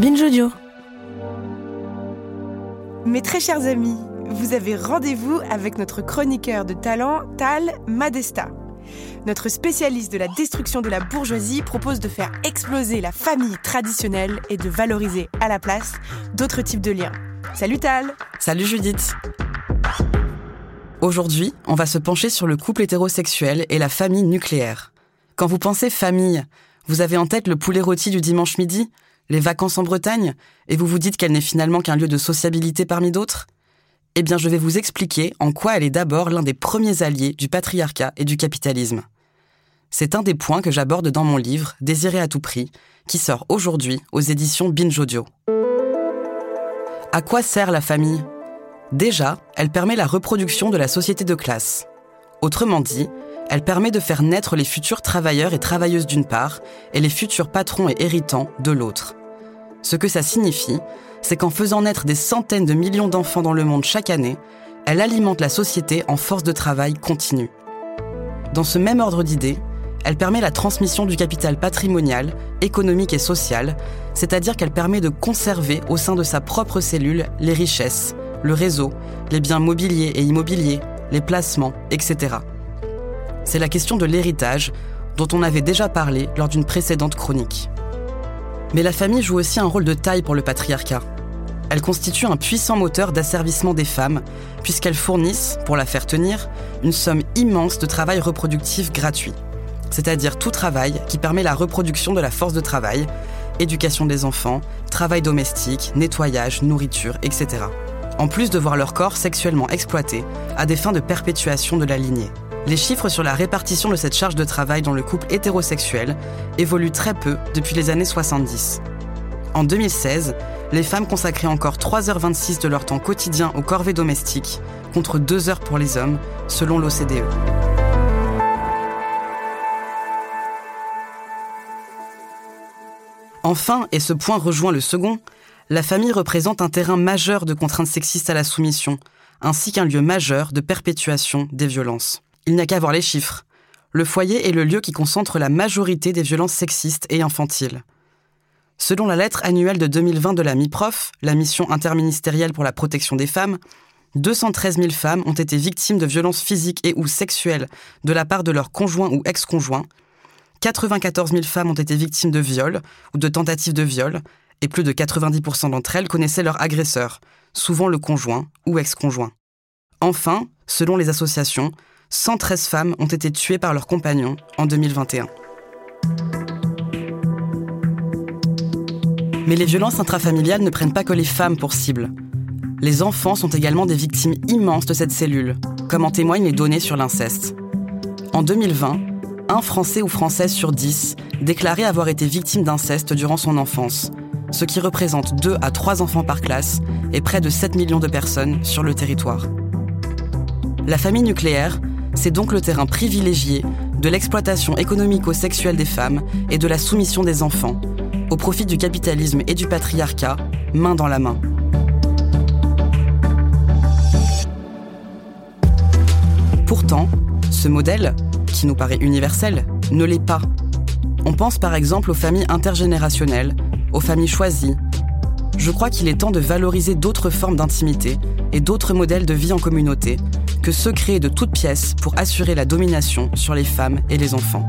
Binge Audio. Mes très chers amis, vous avez rendez-vous avec notre chroniqueur de talent, Tal Madesta. Notre spécialiste de la destruction de la bourgeoisie propose de faire exploser la famille traditionnelle et de valoriser à la place d'autres types de liens. Salut Tal Salut Judith Aujourd'hui, on va se pencher sur le couple hétérosexuel et la famille nucléaire. Quand vous pensez famille, vous avez en tête le poulet rôti du dimanche midi? Les vacances en Bretagne, et vous vous dites qu'elle n'est finalement qu'un lieu de sociabilité parmi d'autres? Eh bien, je vais vous expliquer en quoi elle est d'abord l'un des premiers alliés du patriarcat et du capitalisme. C'est un des points que j'aborde dans mon livre Désiré à tout prix, qui sort aujourd'hui aux éditions Binge Audio. À quoi sert la famille? Déjà, elle permet la reproduction de la société de classe. Autrement dit, elle permet de faire naître les futurs travailleurs et travailleuses d'une part, et les futurs patrons et héritants de l'autre. Ce que ça signifie, c'est qu'en faisant naître des centaines de millions d'enfants dans le monde chaque année, elle alimente la société en force de travail continue. Dans ce même ordre d'idées, elle permet la transmission du capital patrimonial, économique et social, c'est-à-dire qu'elle permet de conserver au sein de sa propre cellule les richesses, le réseau, les biens mobiliers et immobiliers, les placements, etc. C'est la question de l'héritage, dont on avait déjà parlé lors d'une précédente chronique. Mais la famille joue aussi un rôle de taille pour le patriarcat. Elle constitue un puissant moteur d'asservissement des femmes, puisqu'elles fournissent, pour la faire tenir, une somme immense de travail reproductif gratuit. C'est-à-dire tout travail qui permet la reproduction de la force de travail, éducation des enfants, travail domestique, nettoyage, nourriture, etc. En plus de voir leur corps sexuellement exploité à des fins de perpétuation de la lignée. Les chiffres sur la répartition de cette charge de travail dans le couple hétérosexuel évoluent très peu depuis les années 70. En 2016, les femmes consacraient encore 3h26 de leur temps quotidien aux corvées domestiques, contre 2 heures pour les hommes, selon l'OCDE. Enfin, et ce point rejoint le second, la famille représente un terrain majeur de contraintes sexistes à la soumission, ainsi qu'un lieu majeur de perpétuation des violences. Il n'y a qu'à voir les chiffres. Le foyer est le lieu qui concentre la majorité des violences sexistes et infantiles. Selon la lettre annuelle de 2020 de la MIPROF, la mission interministérielle pour la protection des femmes, 213 000 femmes ont été victimes de violences physiques et ou sexuelles de la part de leur conjoint ou ex-conjoint. 94 000 femmes ont été victimes de viols ou de tentatives de viol, et plus de 90% d'entre elles connaissaient leur agresseur, souvent le conjoint ou ex-conjoint. Enfin, selon les associations, 113 femmes ont été tuées par leurs compagnons en 2021. Mais les violences intrafamiliales ne prennent pas que les femmes pour cible. Les enfants sont également des victimes immenses de cette cellule, comme en témoignent les données sur l'inceste. En 2020, un Français ou Française sur 10 déclarait avoir été victime d'inceste durant son enfance, ce qui représente 2 à 3 enfants par classe et près de 7 millions de personnes sur le territoire. La famille nucléaire c'est donc le terrain privilégié de l'exploitation économico-sexuelle des femmes et de la soumission des enfants, au profit du capitalisme et du patriarcat, main dans la main. Pourtant, ce modèle, qui nous paraît universel, ne l'est pas. On pense par exemple aux familles intergénérationnelles, aux familles choisies. Je crois qu'il est temps de valoriser d'autres formes d'intimité et d'autres modèles de vie en communauté que ceux créés de toutes pièces pour assurer la domination sur les femmes et les enfants.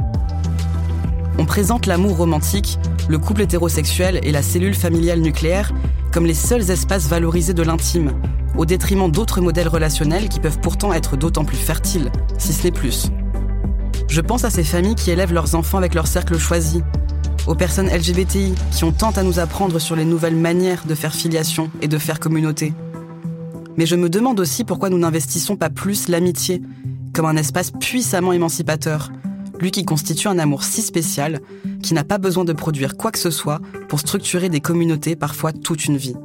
On présente l'amour romantique, le couple hétérosexuel et la cellule familiale nucléaire comme les seuls espaces valorisés de l'intime, au détriment d'autres modèles relationnels qui peuvent pourtant être d'autant plus fertiles, si ce n'est plus. Je pense à ces familles qui élèvent leurs enfants avec leur cercle choisi, aux personnes LGBTI qui ont tant à nous apprendre sur les nouvelles manières de faire filiation et de faire communauté. Mais je me demande aussi pourquoi nous n'investissons pas plus l'amitié, comme un espace puissamment émancipateur, lui qui constitue un amour si spécial qui n'a pas besoin de produire quoi que ce soit pour structurer des communautés parfois toute une vie.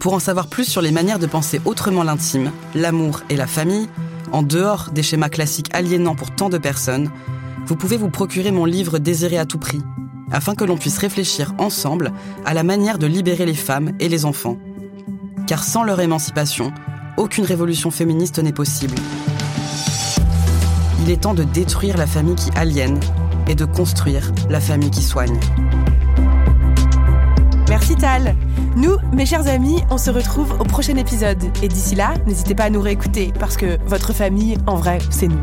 Pour en savoir plus sur les manières de penser autrement l'intime, l'amour et la famille, en dehors des schémas classiques aliénants pour tant de personnes, vous pouvez vous procurer mon livre Désiré à tout prix, afin que l'on puisse réfléchir ensemble à la manière de libérer les femmes et les enfants. Car sans leur émancipation, aucune révolution féministe n'est possible. Il est temps de détruire la famille qui aliène et de construire la famille qui soigne. Merci Tal. Nous, mes chers amis, on se retrouve au prochain épisode. Et d'ici là, n'hésitez pas à nous réécouter parce que votre famille, en vrai, c'est nous.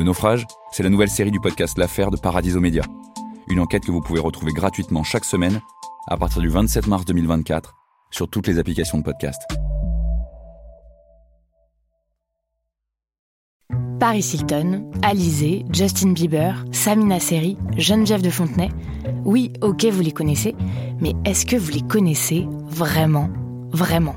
Le naufrage, c'est la nouvelle série du podcast L'affaire de Paradiso Média. Une enquête que vous pouvez retrouver gratuitement chaque semaine à partir du 27 mars 2024 sur toutes les applications de podcast. Paris Hilton, Alizé, Justin Bieber, Samina Seri, Geneviève de Fontenay. Oui, ok, vous les connaissez, mais est-ce que vous les connaissez vraiment Vraiment?